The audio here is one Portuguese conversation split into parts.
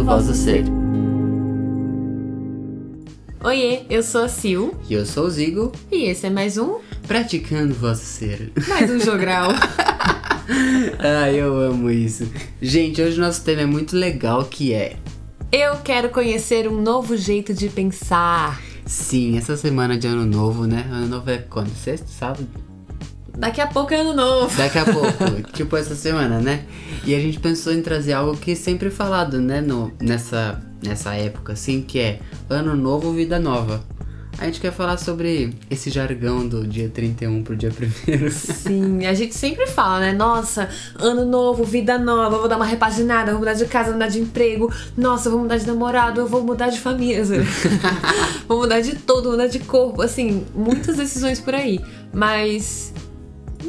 Praticando Vosso Ser. Oiê, eu sou a Sil. E eu sou o Zigo. E esse é mais um. Praticando Vosso Ser. Mais um jogral. ah, eu amo isso. Gente, hoje o nosso tema é muito legal que é. Eu quero conhecer um novo jeito de pensar. Sim, essa semana de ano novo, né? Ano novo é quando? Sexta, sábado? Daqui a pouco é ano novo. Daqui a pouco, tipo essa semana, né? E a gente pensou em trazer algo que é sempre falado, né, no, nessa, nessa época, assim, que é ano novo, vida nova. A gente quer falar sobre esse jargão do dia 31 pro dia 1 Sim, a gente sempre fala, né? Nossa, ano novo, vida nova, vou dar uma repaginada, vou mudar de casa, vou mudar de emprego. Nossa, vou mudar de namorado, eu vou mudar de família. vou mudar de todo, vou mudar de corpo. Assim, muitas decisões por aí. Mas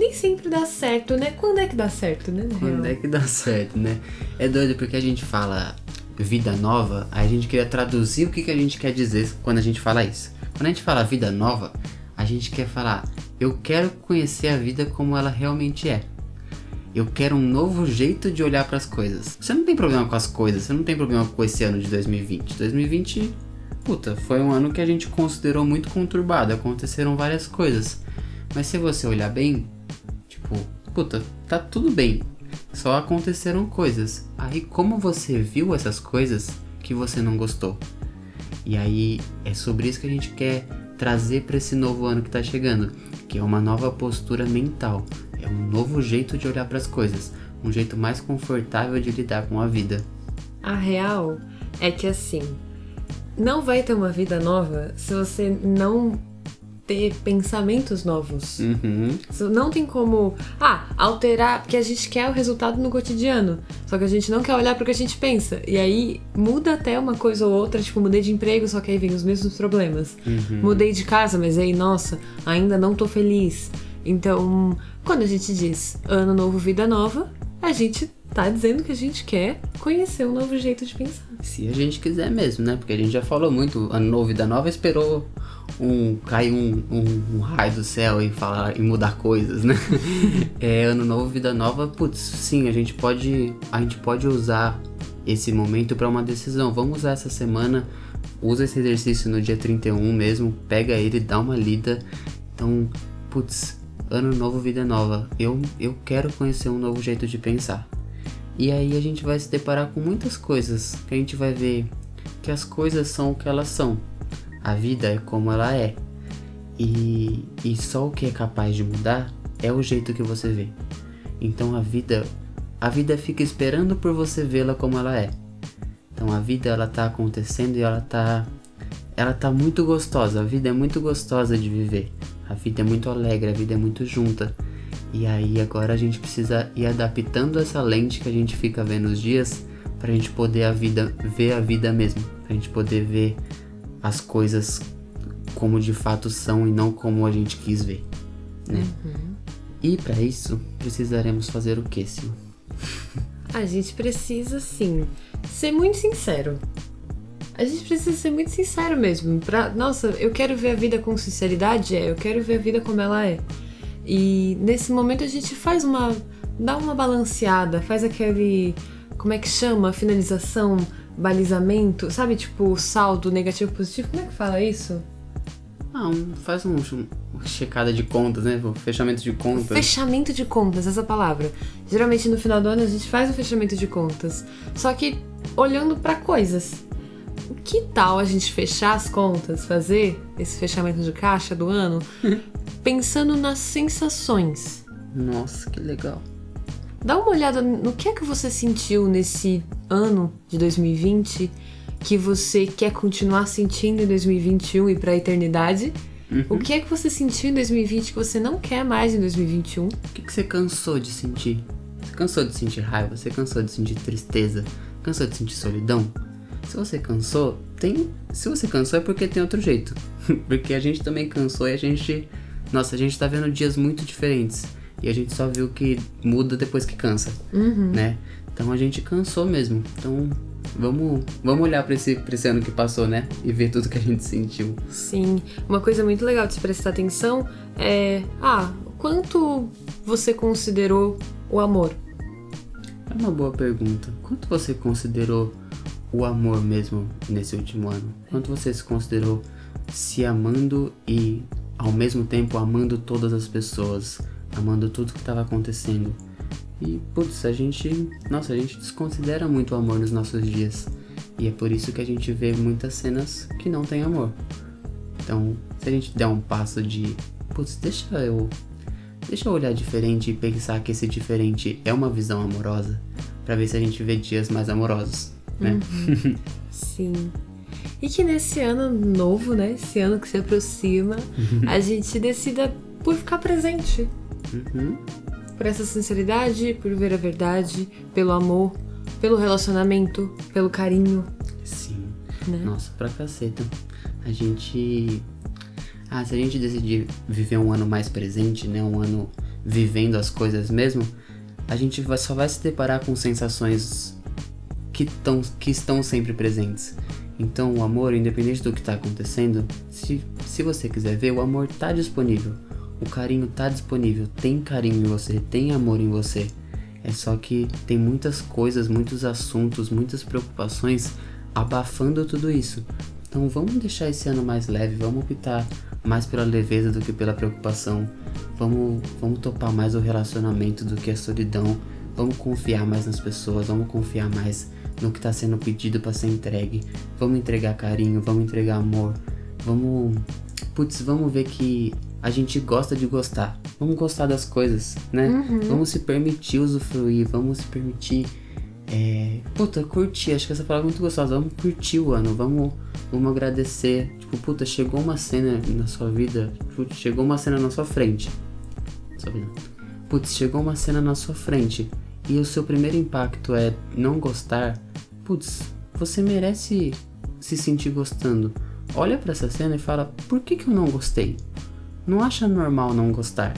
nem sempre dá certo, né? Quando é que dá certo, né? Quando é que dá certo, né? É doido porque a gente fala vida nova, a gente queria traduzir o que, que a gente quer dizer quando a gente fala isso. Quando a gente fala vida nova, a gente quer falar, eu quero conhecer a vida como ela realmente é. Eu quero um novo jeito de olhar para as coisas. Você não tem problema com as coisas, você não tem problema com esse ano de 2020. 2020, puta, foi um ano que a gente considerou muito conturbado, aconteceram várias coisas. Mas se você olhar bem, tipo, puta, tá tudo bem. Só aconteceram coisas. Aí como você viu essas coisas que você não gostou? E aí é sobre isso que a gente quer trazer para esse novo ano que está chegando, que é uma nova postura mental, é um novo jeito de olhar para as coisas, um jeito mais confortável de lidar com a vida. A real é que assim, não vai ter uma vida nova se você não ter pensamentos novos. Uhum. Não tem como, ah, alterar, porque a gente quer o resultado no cotidiano. Só que a gente não quer olhar para o que a gente pensa. E aí muda até uma coisa ou outra, tipo, mudei de emprego, só que aí vem os mesmos problemas. Uhum. Mudei de casa, mas aí, nossa, ainda não tô feliz. Então, quando a gente diz ano novo, vida nova, a gente tá dizendo que a gente quer conhecer um novo jeito de pensar. Se a gente quiser mesmo, né? Porque a gente já falou muito, ano novo, vida nova, esperou um cair um, um, um, raio do céu e falar e mudar coisas, né? é, ano novo, vida nova, putz, sim, a gente pode a gente pode usar esse momento para uma decisão. Vamos usar essa semana, usa esse exercício no dia 31 mesmo, pega ele, dá uma lida. Então, putz, ano novo, vida nova. Eu eu quero conhecer um novo jeito de pensar. E aí a gente vai se deparar com muitas coisas que a gente vai ver que as coisas são o que elas são a vida é como ela é. E, e só o que é capaz de mudar é o jeito que você vê. Então a vida, a vida fica esperando por você vê-la como ela é. Então a vida ela tá acontecendo e ela tá ela tá muito gostosa. A vida é muito gostosa de viver. A vida é muito alegre, a vida é muito junta. E aí agora a gente precisa ir adaptando essa lente que a gente fica vendo os dias pra gente poder a vida ver a vida mesmo, pra gente poder ver as coisas como de fato são e não como a gente quis ver, né? Uhum. E para isso precisaremos fazer o que, Sil? A gente precisa sim ser muito sincero. A gente precisa ser muito sincero mesmo. Pra, nossa, eu quero ver a vida com sinceridade, é, eu quero ver a vida como ela é. E nesse momento a gente faz uma. dá uma balanceada, faz aquele. como é que chama? Finalização balizamento, sabe? Tipo, saldo negativo positivo. Como é que fala isso? Ah, um, faz um, um, checada de contas, né? fechamento de contas. Fechamento de contas, essa palavra. Geralmente no final do ano a gente faz o fechamento de contas. Só que olhando para coisas. Que tal a gente fechar as contas, fazer esse fechamento de caixa do ano, pensando nas sensações? Nossa, que legal. Dá uma olhada no que é que você sentiu nesse ano de 2020 que você quer continuar sentindo em 2021 e para a eternidade. Uhum. O que é que você sentiu em 2020 que você não quer mais em 2021? O que, que você cansou de sentir? Você cansou de sentir raiva? Você cansou de sentir tristeza? Cansou de sentir solidão? Se você cansou, tem. Se você cansou é porque tem outro jeito. porque a gente também cansou e a gente. Nossa, a gente tá vendo dias muito diferentes. E a gente só viu que muda depois que cansa, uhum. né? Então a gente cansou mesmo. Então vamos, vamos olhar para esse, pra esse ano que passou, né? E ver tudo que a gente sentiu. Sim. Uma coisa muito legal de se prestar atenção é. Ah, quanto você considerou o amor? É uma boa pergunta. Quanto você considerou o amor mesmo nesse último ano? Quanto você se considerou se amando e ao mesmo tempo amando todas as pessoas, amando tudo que estava acontecendo? E putz, a gente, nossa, a gente desconsidera muito o amor nos nossos dias. E é por isso que a gente vê muitas cenas que não tem amor. Então, se a gente der um passo de, putz, deixa eu deixa eu olhar diferente e pensar que esse diferente é uma visão amorosa, para ver se a gente vê dias mais amorosos, né? Uhum. Sim. E que nesse ano novo, né? Esse ano que se aproxima, uhum. a gente decida por ficar presente. Uhum. Por essa sinceridade, por ver a verdade, pelo amor, pelo relacionamento, pelo carinho. Sim. Né? Nossa, pra caceta. A gente ah, se a gente decidir viver um ano mais presente, né, um ano vivendo as coisas mesmo, a gente só vai se deparar com sensações que, tão, que estão sempre presentes. Então, o amor, independente do que está acontecendo, se, se você quiser ver, o amor está disponível. O carinho está disponível. Tem carinho em você, tem amor em você. É só que tem muitas coisas, muitos assuntos, muitas preocupações abafando tudo isso. Então, vamos deixar esse ano mais leve, vamos optar mais pela leveza do que pela preocupação. Vamos, vamos topar mais o relacionamento do que a solidão. Vamos confiar mais nas pessoas, vamos confiar mais no que está sendo pedido para ser entregue. Vamos entregar carinho, vamos entregar amor. Vamos, putz, vamos ver que a gente gosta de gostar. Vamos gostar das coisas, né? Uhum. Vamos se permitir usufruir, vamos se permitir é, puta, curtir, acho que essa palavra é muito gostosa. Vamos curtir o ano, vamos, vamos agradecer. Tipo, puta, chegou uma cena na sua vida, putz, chegou uma cena na sua frente. Putz, chegou uma cena na sua frente e o seu primeiro impacto é não gostar. Putz, você merece se sentir gostando. Olha para essa cena e fala: por que, que eu não gostei? Não acha normal não gostar?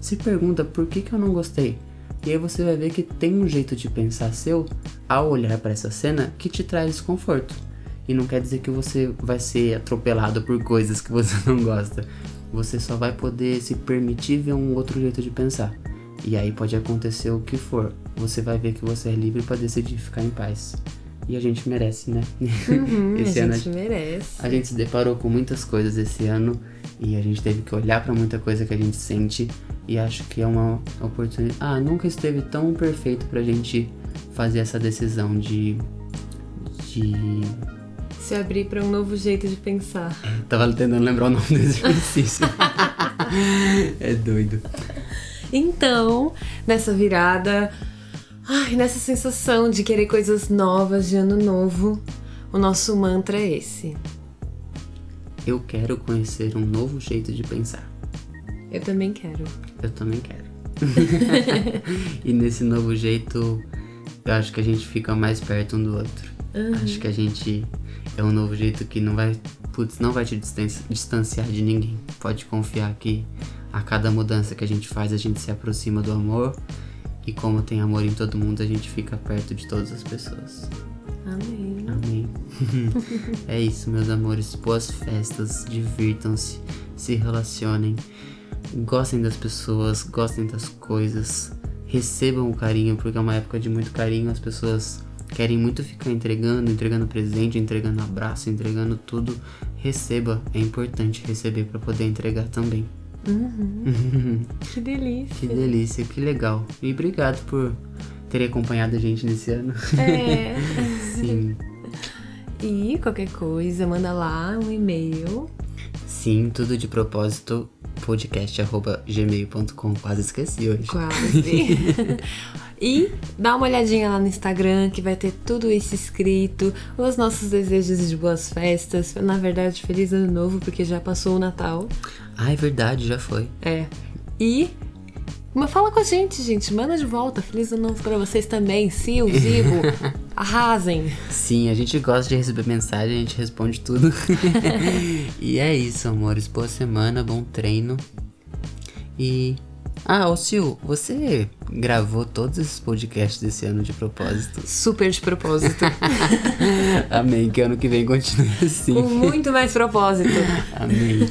Se pergunta por que, que eu não gostei. E aí você vai ver que tem um jeito de pensar seu ao olhar para essa cena que te traz desconforto. E não quer dizer que você vai ser atropelado por coisas que você não gosta. Você só vai poder se permitir ver um outro jeito de pensar. E aí pode acontecer o que for. Você vai ver que você é livre para decidir ficar em paz. E a gente merece, né? Uhum, esse a ano gente merece. A gente se deparou com muitas coisas esse ano e a gente teve que olhar para muita coisa que a gente sente e acho que é uma oportunidade. Ah, nunca esteve tão perfeito pra gente fazer essa decisão de. de. Se abrir para um novo jeito de pensar. Tava tentando lembrar o nome do exercício. é doido. Então, nessa virada, ai, nessa sensação de querer coisas novas de ano novo, o nosso mantra é esse. Eu quero conhecer um novo jeito de pensar. Eu também quero. Eu também quero. e nesse novo jeito, eu acho que a gente fica mais perto um do outro. Uhum. Acho que a gente é um novo jeito que não vai, putz, não vai te distanciar de ninguém. Pode confiar que a cada mudança que a gente faz, a gente se aproxima do amor. E como tem amor em todo mundo, a gente fica perto de todas as pessoas. Amém. Amém. é isso, meus amores. Boas festas, divirtam-se, se relacionem gostem das pessoas, gostem das coisas, recebam o carinho, porque é uma época de muito carinho, as pessoas querem muito ficar entregando, entregando presente, entregando abraço, entregando tudo. Receba, é importante receber para poder entregar também. Uhum. que delícia. Que delícia, que legal. E obrigado por ter acompanhado a gente nesse ano. É. Sim. E qualquer coisa, manda lá um e-mail. Sim, tudo de propósito podcast.gmail.com. Quase esqueci hoje. Quase. e dá uma olhadinha lá no Instagram que vai ter tudo isso escrito, os nossos desejos de boas festas. Na verdade, feliz ano novo, porque já passou o Natal. Ah, é verdade, já foi. É. E mas fala com a gente, gente. Manda de volta. Feliz ano novo pra vocês também. Sil, Zibo. arrasem. Sim, a gente gosta de receber mensagem, a gente responde tudo. e é isso, amores. Boa semana, bom treino. E. Ah, ô Sil, você gravou todos esses podcasts desse ano de propósito? Super de propósito. Amém, que ano que vem continue assim. Com muito mais propósito. Amém.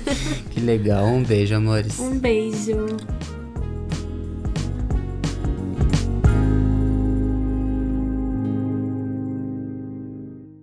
Que legal. Um beijo, amores. Um beijo.